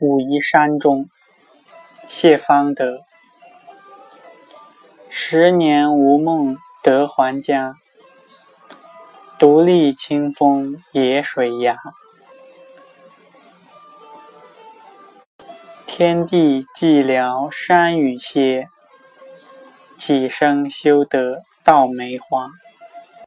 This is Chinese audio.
武夷山中谢方德十年无梦得还家，独立清风野水涯。天地寂寥山雨歇，几生修得稻梅花。